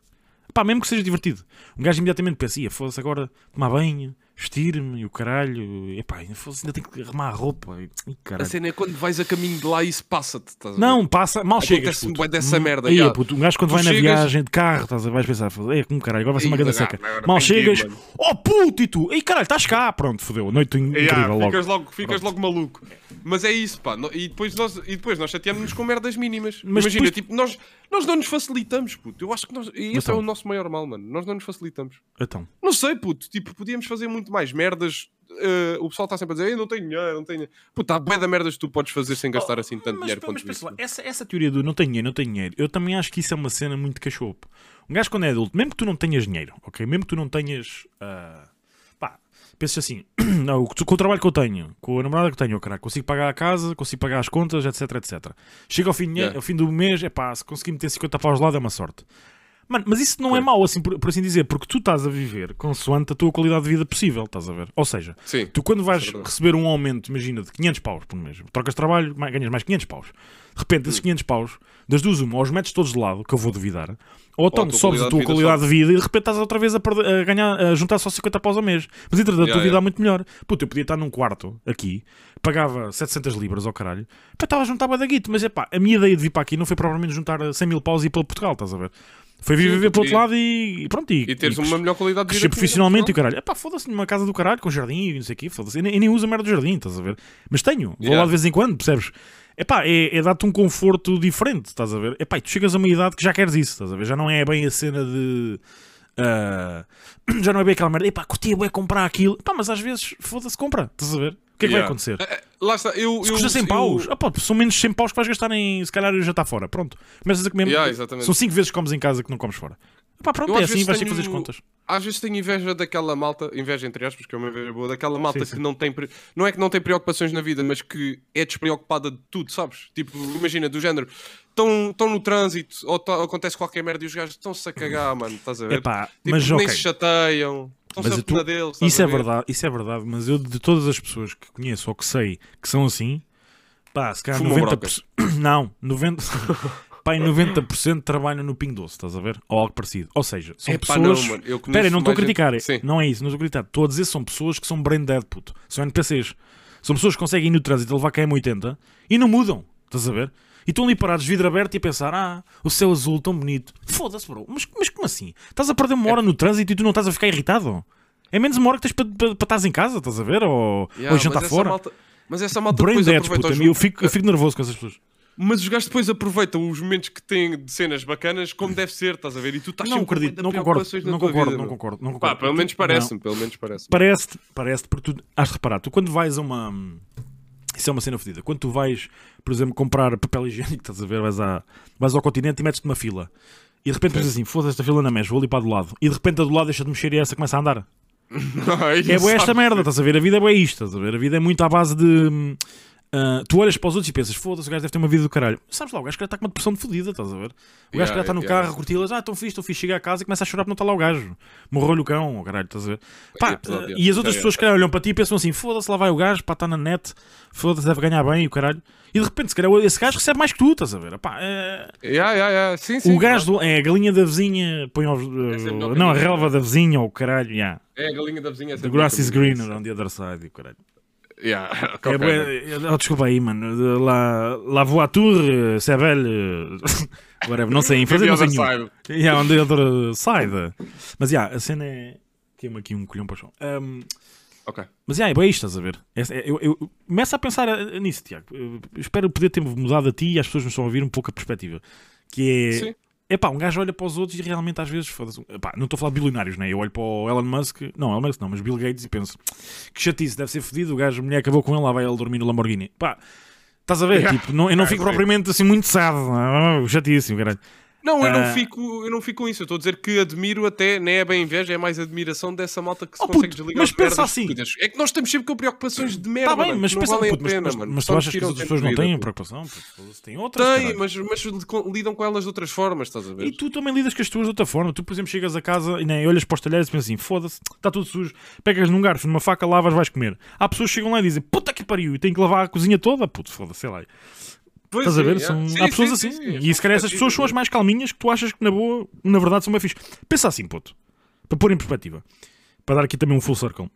pá, mesmo que seja divertido, um gajo imediatamente pensa: ia, foda-se agora tomar banho, vestir-me e o caralho. Epá, ainda, ainda tenho que arrumar a roupa. E, e A caralho. cena é quando vais a caminho de lá e isso passa-te. estás a ver? Não, passa, mal chegas. Acontece-me Puto. dessa Hum, merda, Aí, puto, um gajo quando Tu vai na chegas- viagem de carro, estás a vais pensar, é como caralho, agora vai ser uma grande seca. Mal chegas, mano. oh puto, e tu? Ei caralho, estás cá, pronto, fodeu, noite incrível Yeah, logo. ficas logo, ficas logo maluco. Mas é isso, pá. E depois nós, e depois nós chateamos-nos com merdas mínimas. Mas Imagina, depois- tipo, nós, nós não nos facilitamos, puto. Eu acho que nós. E esse então? é o nosso maior mal, mano. Nós não nos facilitamos. Então, Não sei, puto. Tipo, podíamos fazer muito mais merdas. eh, o pessoal está sempre a dizer, "Ei, não tenho dinheiro, não tenho dinheiro. Puto, há bué da merdas que tu podes fazer sem gastar assim tanto mas, dinheiro mas, quanto isso. lá, essa, essa teoria do não tenho dinheiro, não tenho dinheiro, eu também acho que isso é uma cena muito cachopo. Um gajo quando é adulto, mesmo que tu não tenhas dinheiro, ok? Mesmo que tu não tenhas. ah, pá, pensas assim, *clears throat* não, com o trabalho que eu tenho, com a namorada que tenho, cara, consigo pagar a casa, consigo pagar as contas, etc, etc. Chega ao fim, Yeah. ao fim do mês, é pá, se conseguir meter 50 paus de lado é uma sorte. Mano, mas isso não é mau, assim, por, por assim dizer, porque tu estás a viver consoante a tua qualidade de vida possível, estás a ver? Ou seja, Sim. Tu quando vais é receber um aumento, imagina, de 500 paus por mês, trocas de trabalho, ganhas mais 500 paus. De repente, Hum. esses 500 paus, das duas uma, ou os metes todos de lado, que eu vou duvidar, ou então a sobes a tua qualidade de vida e de repente estás outra vez a, perder- a ganhar, a juntar só 50 paus ao mês. Mas entretanto, a Yeah, tua vida é muito melhor. Puta, eu podia estar num quarto aqui, pagava 700 libras ao caralho, estava a juntar da guito, mas é pá, a minha ideia de vir para aqui não foi provavelmente juntar 100 mil paus e ir para Portugal, estás a ver? Foi vir Sim, viver para o outro lado e, e pronto. E, E teres e uma melhor qualidade de vida. profissionalmente e o caralho. Epá, foda-se numa casa do caralho com jardim e não sei o quê, foda-se. Eu, nem- eu nem uso a merda do jardim, estás a ver? Mas tenho, vou Yeah. lá de vez em quando, percebes? Epá, é, é dar-te um conforto diferente, estás a ver? Epá, e tu chegas a uma idade que já queres isso, estás a ver? Já não é bem a cena de. ah, *clears throat* já não é bem aquela merda, epá, curtia é comprar aquilo. Epá, mas às vezes, foda-se, compra, estás a ver? O que é que vai Yeah. acontecer? Lá está, eu. Se eu, custa 100 eu- paus, ah, pá, são menos 100 paus que vais gastar em. Se calhar já está fora, pronto. Começas a comer. Yeah, exatamente. são 5 vezes que comes em casa que não comes fora. Epá, pronto, Eu é assim, vais ter que fazer as contas. Às vezes tenho inveja daquela malta, inveja entre aspas, que é uma inveja boa, daquela malta Sim, que sim. não tem. Não é que não tem preocupações na vida, mas que é despreocupada de tudo, sabes? Tipo, imagina, do género, estão no trânsito ou tá- acontece qualquer merda e os gajos estão-se a cagar, *laughs* mano, estás a ver? Epá, Tipo, mas nem ok. se chateiam, estão-se Mas a tu- deles. Isso é ver? verdade, isso é verdade, mas eu de todas as pessoas que conheço ou que sei que são assim, pá, se calhar Fumam 90%. *coughs* Não, 90%. *laughs* Pá, em 90% trabalham no Ping Doce, estás a ver? Ou algo parecido. Ou seja, são Epá, pessoas. não, mano, eu conheço Espera, não estou a mais gente- criticar. Sim. Não é isso, não estou a criticar. Estou a dizer são pessoas que são brain dead, puto. São NPCs. São pessoas que conseguem ir no trânsito levar KM80 e não mudam, estás a ver? E estão ali parados, vidro aberto e a pensar: ah, o céu azul tão bonito. Foda-se, bro. Mas, mas como assim? Estás a perder uma hora no trânsito e tu não estás a ficar irritado? É menos uma hora que tens para, para estares em casa, estás a ver? Ou, Yeah, ou jantar mas essa fora. malta- Mas essa malta Brain depois dead, puta. Eu fico, eu fico nervoso com essas pessoas. Mas os gajos depois aproveitam os momentos que têm de cenas bacanas como deve ser, estás a ver? E tu estás Não acredito, não concordo, não concordo, vida, não concordo, não Pá, concordo. pelo menos Não. parece-me, pelo menos parece Parece-te, parece porque tu has de reparar, tu quando vais a uma. Isso é uma cena fodida. Quando tu vais, por exemplo, comprar papel higiênico, estás a ver, vais, à, vais ao continente e metes-te uma fila. E de repente dizes assim, foda-se esta fila na mexe, vou ali para do lado. E de repente a do lado deixa de mexer e essa começa a andar. *laughs* Aí É boa esta merda, estás a ver? A vida é boa isto, estás a ver? A vida é muito à base de. Ah, tu olhas para os outros e pensas, foda-se, o gajo deve ter uma vida do caralho. Sabes lá, o gajo que está com uma depressão de fodida, estás a ver? O gajo que já está no Yeah, yeah. carro curti-las, ah, estão fixe, estão fixe, chega a casa e começa a chorar porque não está lá o gajo. Morreu-lhe o cão, oh, caralho, estás a ver? Pá, É pesado, ah, yeah. e as outras Yeah, pessoas que olham para ti e pensam assim, foda-se, lá vai o gajo, pá, está na net, foda-se, deve ganhar bem, o caralho. E de repente, se calhar, esse gajo recebe mais que tu, estás a ver? Pá, é... Yeah, yeah, yeah. Sim, sim, O gajo do- é a galinha da vizinha, põe. É a não, a relva da vizinha ou o caralho, yeah. É a galinha da vizinha. é The grass is greener on the other side, e o caralho. Yeah. *laughs* É, bué- oh, desculpa aí, mano. La, la voiture, c'est belle. Whatever, não sei, em fazer não sei other nenhum. Yeah, on the other side. Mas, yeah, a cena é... Tem-me aqui um colhão para o chão. Um, Ok. mas, yeah, é bem isto, estás a ver? É- é- eu, eu começo a pensar eh, nisso, Tiago. Eu espero poder ter mudado a ti e às pessoas nos estão a ouvir um pouco a perspectiva. Que é... Sim. Epá, um gajo olha para os outros e realmente às vezes, foda-se, epá, não estou a falar de bilionários, né? Eu olho para o Elon Musk, não, Elon Musk não, mas Bill Gates e penso que chatice, deve ser fodido, o gajo, a mulher acabou com ele, lá vai ele dormir no Lamborghini. Pá, estás a ver? Yeah. Tipo, não, eu não Ah, *laughs* fico sim. propriamente assim muito sad, ah, chatíssimo, caralho. Não, eu Ah. não, fico, eu não fico com isso. Eu estou a dizer que admiro até, nem é bem inveja, é mais admiração dessa malta que se Oh, consegue puto, desligar mas as pensa assim. É que nós estamos sempre com preocupações de merda, Está bem, mas pensa, valem puto, a mas, pena, mas, mano. mas tu achas que as outras pessoas não têm preocupação? Têm outras, Tem, caralho. mas, mas li- lidam com elas de outras formas, estás a ver? E tu também lidas com as tuas de outra forma. Tu, por exemplo, chegas a casa e nem olhas para os talheres e pensas assim: foda-se, está tudo sujo. Pegas num garfo, numa faca, lavas, vais comer. Há pessoas que chegam lá e dizem: puta que pariu, e têm que lavar a cozinha toda. Puto, foda-se, sei lá. Pois Estás a sim, ver? yeah. São- Sim, há pessoas sim, assim. sim, e se calhar essas pessoas são as mais calminhas que tu achas que na boa, na verdade, são mais fixe. Pensa assim, puto. Para pôr em perspectiva. Para dar aqui também um full circle.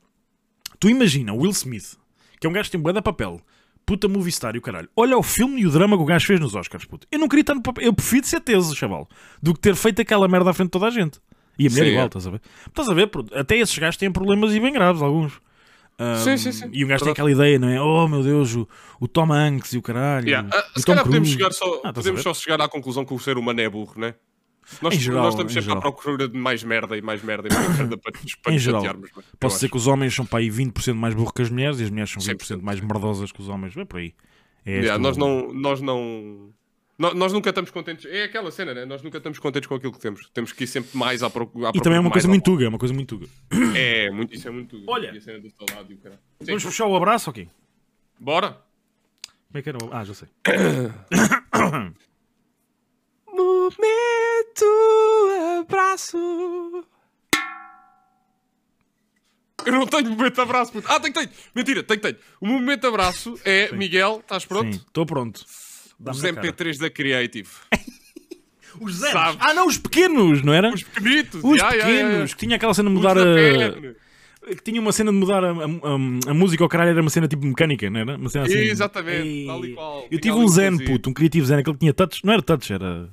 Tu imagina o Will Smith, que é um gajo que tem bué de papel, puta movie star e o caralho. Olha o filme e o drama que o gajo fez nos Oscars, puto. Eu não queria tanto papel. Eu prefiro ser teso, chaval, do que ter feito aquela merda à frente de toda a gente. E a mulher igual, é. estás a ver? Estás a ver? Até esses gajos têm problemas e bem graves, alguns. Ahm, Sim, sim, sim. E um gajo tem aquela ideia, não é? Oh meu Deus, o, o Tom Hanks e o caralho. Yeah. Ah, o se Tom calhar podemos, chegar só, Ah, podemos só chegar à conclusão que o ser humano é burro, né? Nós, Em geral, nós estamos em sempre geral. à procura de mais merda e mais merda e mais merda para, nos- para Em nos geral. chatearmos. Eu Posso dizer acho. que os homens são para aí 20% mais burros que as mulheres e as mulheres são 20% 100%. mais merdosas que os homens. É por aí. É Yeah, nós o- não. Nós não. Nó- Nós nunca estamos contentes. É aquela cena, né? Nós nunca estamos contentes com aquilo que temos. Temos que ir sempre mais à procura. E também é uma coisa muito tuga, é uma coisa muito tuga. É, muito, isso é muito. Olha. A cena do saudade o caralho. Sim. Vamos fechar o abraço ok? Bora! Como é que era? o- Ah, já sei. *coughs* Momento abraço. Eu não tenho momento de abraço, puto. Ah, tenho, tenho. Mentira, tenho, tenho. O momento de abraço é Miguel, estás pronto? Sim, estou pronto. Os na cara. MP3 da Creative. *laughs* Os zeros. Sabe? Ah, não, os pequenos, não era? Os pequenitos. Os ya, ya, ya, ya. pequenos, que tinha aquela cena de mudar da a. Que tinha uma cena de mudar a, a- a- música ao caralho, era uma cena tipo mecânica, não era? Uma cena assim. Exatamente, Ei. tal e qual. Eu Tinha tive um Zen, puto, um Creative Zen, aquele que tinha touch. Não era touch, era.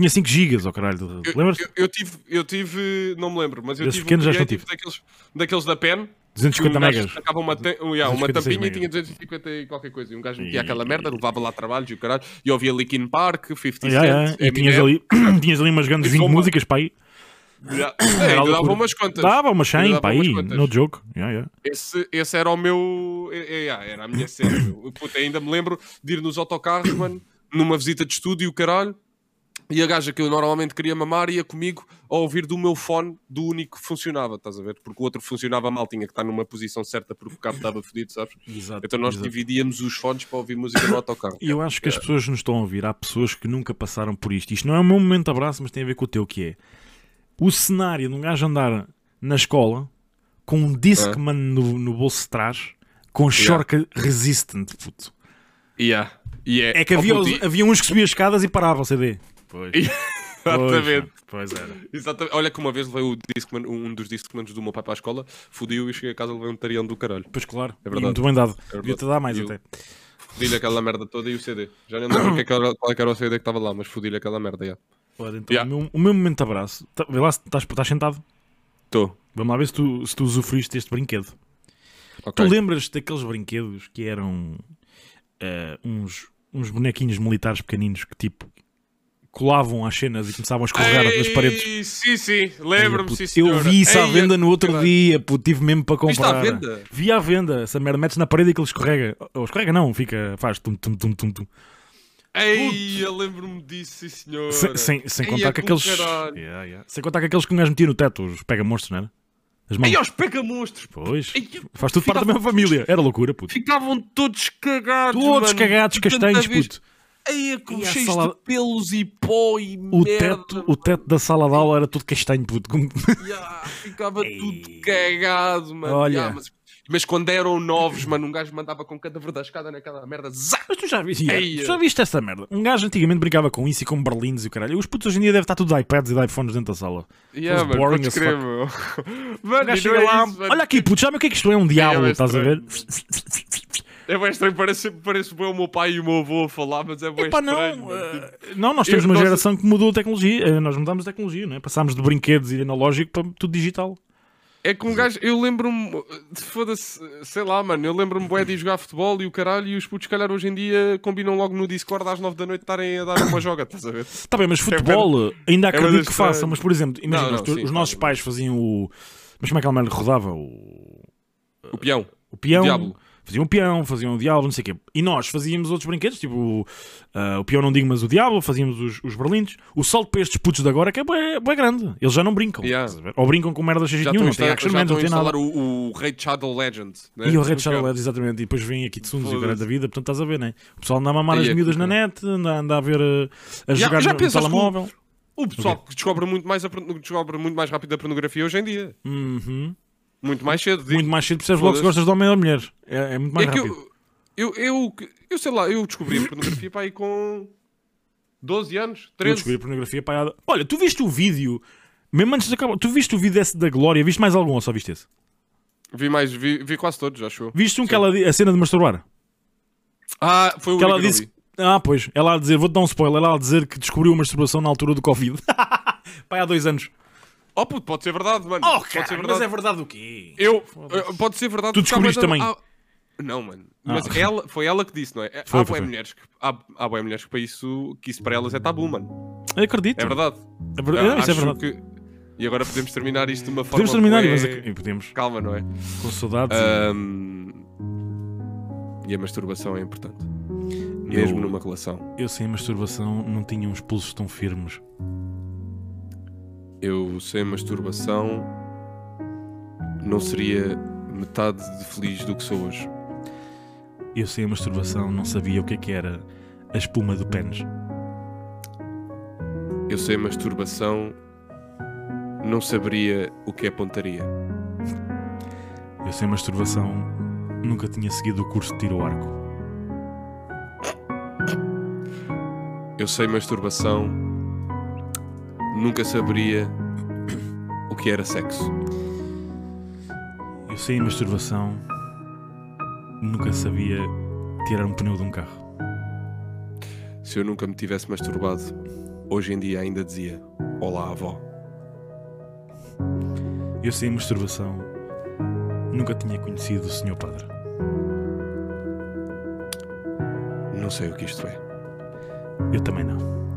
Tinha 5 gigas ao caralho. Eu, Lembras? eu, eu tive, eu tive, não me lembro, mas eu Desses tive pequenos um já não Creative daqueles, daqueles da PEN. que 250 um megas. Acaba uma, um, yeah, uma 256 tampinha e megas. tinha 250 e qualquer coisa. E um gajo metia E- aquela merda, levava lá trabalhos e o caralho. E ouvia Linkin Park, 50 Yeah, yeah. Cent, E tinhas ali, *coughs* tinhas ali umas grandes E 20 soma. músicas para aí. Yeah. *coughs* É, dava loucura. umas quantas. Dava uma 100 Dava para umas aí, no joke. Yeah, yeah. Esse, esse era o meu. é, é, yeah, era a minha cena. *coughs* Puta, ainda me lembro de ir nos autocarros, mano, numa visita de estúdio, o caralho. E a gaja que eu normalmente queria mamar ia comigo a ouvir do meu fone, do único que funcionava, estás a ver? Porque o outro funcionava mal, tinha que estar numa posição certa porque o cabo estava fodido, sabes? *laughs* Exato, Então nós exato. dividíamos os fones para ouvir música no autocarro. E eu acho que as pessoas que nos estão a ouvir, há pessoas que nunca passaram por isto. Isto não é o meu momento de abraço, mas tem a ver com o teu, que é o cenário de um gajo andar na escola com um Discman no, no bolso de trás com shortcut resistant, puto. Yeah. E É que Oh, havia, havia uns que subiam as escadas e paravam o CD. Pois. *laughs* Exatamente. Pois, era. Exatamente. Olha que uma vez levei o Discman, um dos Discmans do meu pai para a escola, fodiu e cheguei a casa e levei um tarião do caralho. Pois claro. É verdade. muito bem dado. verdade. Devia-te dar mais eu- até. Fodi-lhe aquela merda toda e o CD. Já nem lembro é qual é era o CD que estava lá, mas fodi-lhe aquela merda. já. Ora, então, Yeah. o, meu, o meu momento de abraço. Tá, vê lá estás, estás sentado. Estou. Vamos lá ver se tu, se tu usufruíste deste brinquedo. Ok. Tu lembras daqueles brinquedos que eram eh, uns, uns bonequinhos militares pequeninos que tipo colavam às cenas e começavam a escorregar nas paredes? Ei, Sim, sim. Ei, Lembro-me, puto, sim, senhora. Eu vi isso à Ei, venda no outro caralho. dia, puto, tive mesmo para Viste à comprar. venda? Vi à venda, essa merda, metes na parede e aquilo escorrega. Ou escorrega não, fica, faz tum tum tum tum tum. Ei, eu lembro-me disso, sim, senhor. Sem, sem, sem Ei, contar é que aqueles. Yeah, yeah. Sem contar que aqueles que um gajo metia no teto, os pega-monstros, não era? As mãos. Ei, aos pega-monstros. Pois. Ei, Faz tudo parte da mesma família. Era loucura, puto. Ficavam todos cagados, Todos mano. cagados, castanhos, puto. Ei, com E a cheios salada- de pelos e pó e O merda. teto, o teto da sala de aula era tudo castanho, puto. Como- Ya, ficava *laughs* Ei. tudo cagado, mano. Olha. Ya, mas, mas quando eram novos, mano, um gajo mandava com cada da escada naquela merda. Zá! Mas tu já viste, tu já viste essa merda? Um gajo antigamente brincava com isso e com berlins e o caralho. Os putos hoje em dia devem estar tudo de iPads e de iPhones dentro da sala. Yeah, mano, boring as fuck. *laughs* Mano, gajo chega é lá, isso, olha aqui, puto, sabe o que é que isto é? Um diabo, é estás a ver? *laughs* É bem estranho, parece, parece bem o meu pai e o meu avô a falar, mas é bem Epá, estranho. não, eh, não, nós temos Eu- uma nós- geração que mudou a tecnologia. eh, Nós mudámos a tecnologia, não é? Passámos de brinquedos e analógico para tudo digital. É que um gajo, eu lembro-me, foda-se, sei lá, mano, eu lembro-me bué de jogar futebol e o caralho, e os putos, calhar, hoje em dia combinam logo no Discord às 9 da noite estarem a dar uma *coughs* joga, estás a ver? Está bem, mas futebol ainda é uma acredito das que façam, estranhas. mas por exemplo, imagina, Não, não, os, sim, os nossos pais faziam o. Mas como é que aquela merda rodava? O, O peão. o peão. O diabo. Faziam o peão, faziam o diabo, não sei o quê. E nós fazíamos outros brinquedos, tipo o- ah, o peão não digo, mas o diabo, fazíamos os, os berlindes. O salto para estes putos de agora é que é bué, bué grande. Eles já não brincam. Yeah. Ou brincam com merda cheia Já nenhum, não a tem action man, não tem nada. o, o Raid Shadow Legend. né? E o No Shadow. LED, exatamente. E depois vem aqui Tsuns e o caralho da vida, portanto estás a ver, né? O pessoal anda a mamar Aí as é miúdas que- na net, anda, anda a ver, uh, a Já- jogar já no, no telemóvel. O pessoal que descobre muito mais, a, descobre muito mais rápido a pornografia hoje em dia. Uhum. Muito mais cedo. digo. Muito mais cedo percebes logo se gostas de homem ou de mulher. É, é muito mais é que rápido. eu, eu, eu, eu sei lá, eu descobri a pornografia para aí com 12 anos, Eu 13. descobri a pornografia paiada. Olha, tu viste o vídeo, mesmo antes de acabar, tu viste o vídeo desse da Glória, viste mais algum ou só viste esse? Vi mais, vi, vi quase todos, acho eu. Viste um Sim. que ela a cena de masturbar? Ah, foi o Que ela que eu disse. Ah, pois, ela a dizer, vou-te dar um spoiler, ela a dizer que descobriu a masturbação na altura do Covid. *laughs* Pai, há dois anos. Oh, puto, pode ser verdade, mano. Oh, pode ser cara, verdade. mas é verdade o quê? Eu, eh, pode ser verdade. Tu há descobriste de- também? há- Não, mano. Mas Ah. ela, foi ela que disse, não é? Foi, há foi, bué foi. mulheres que há, há mulheres que para isso, que isso para elas é tabu, mano. Eu acredito. É verdade. É ver- é, isso é Acho verdade. que- E agora podemos terminar isto de uma forma. Podemos terminar, mas ac- podemos. Calma, não é? Com saudades. Ahm, E a masturbação é importante. Mesmo Eu- numa relação. Eu sem a masturbação não tinha uns pulsos tão firmes. Eu sem masturbação não seria metade de feliz do que sou hoje. Eu sem a masturbação não sabia o que é que era a espuma do pênis. Eu sem masturbação não saberia o que é pontaria. Eu sem masturbação nunca tinha seguido o curso de tiro arco. Eu sem masturbação nunca saberia o que era sexo. Eu sem a masturbação nunca sabia tirar um pneu de um carro. Se eu nunca me tivesse masturbado, hoje em dia ainda dizia: Olá, avó. Eu sem a masturbação nunca tinha conhecido o Senhor Padre. Não sei o que isto é. Eu também não.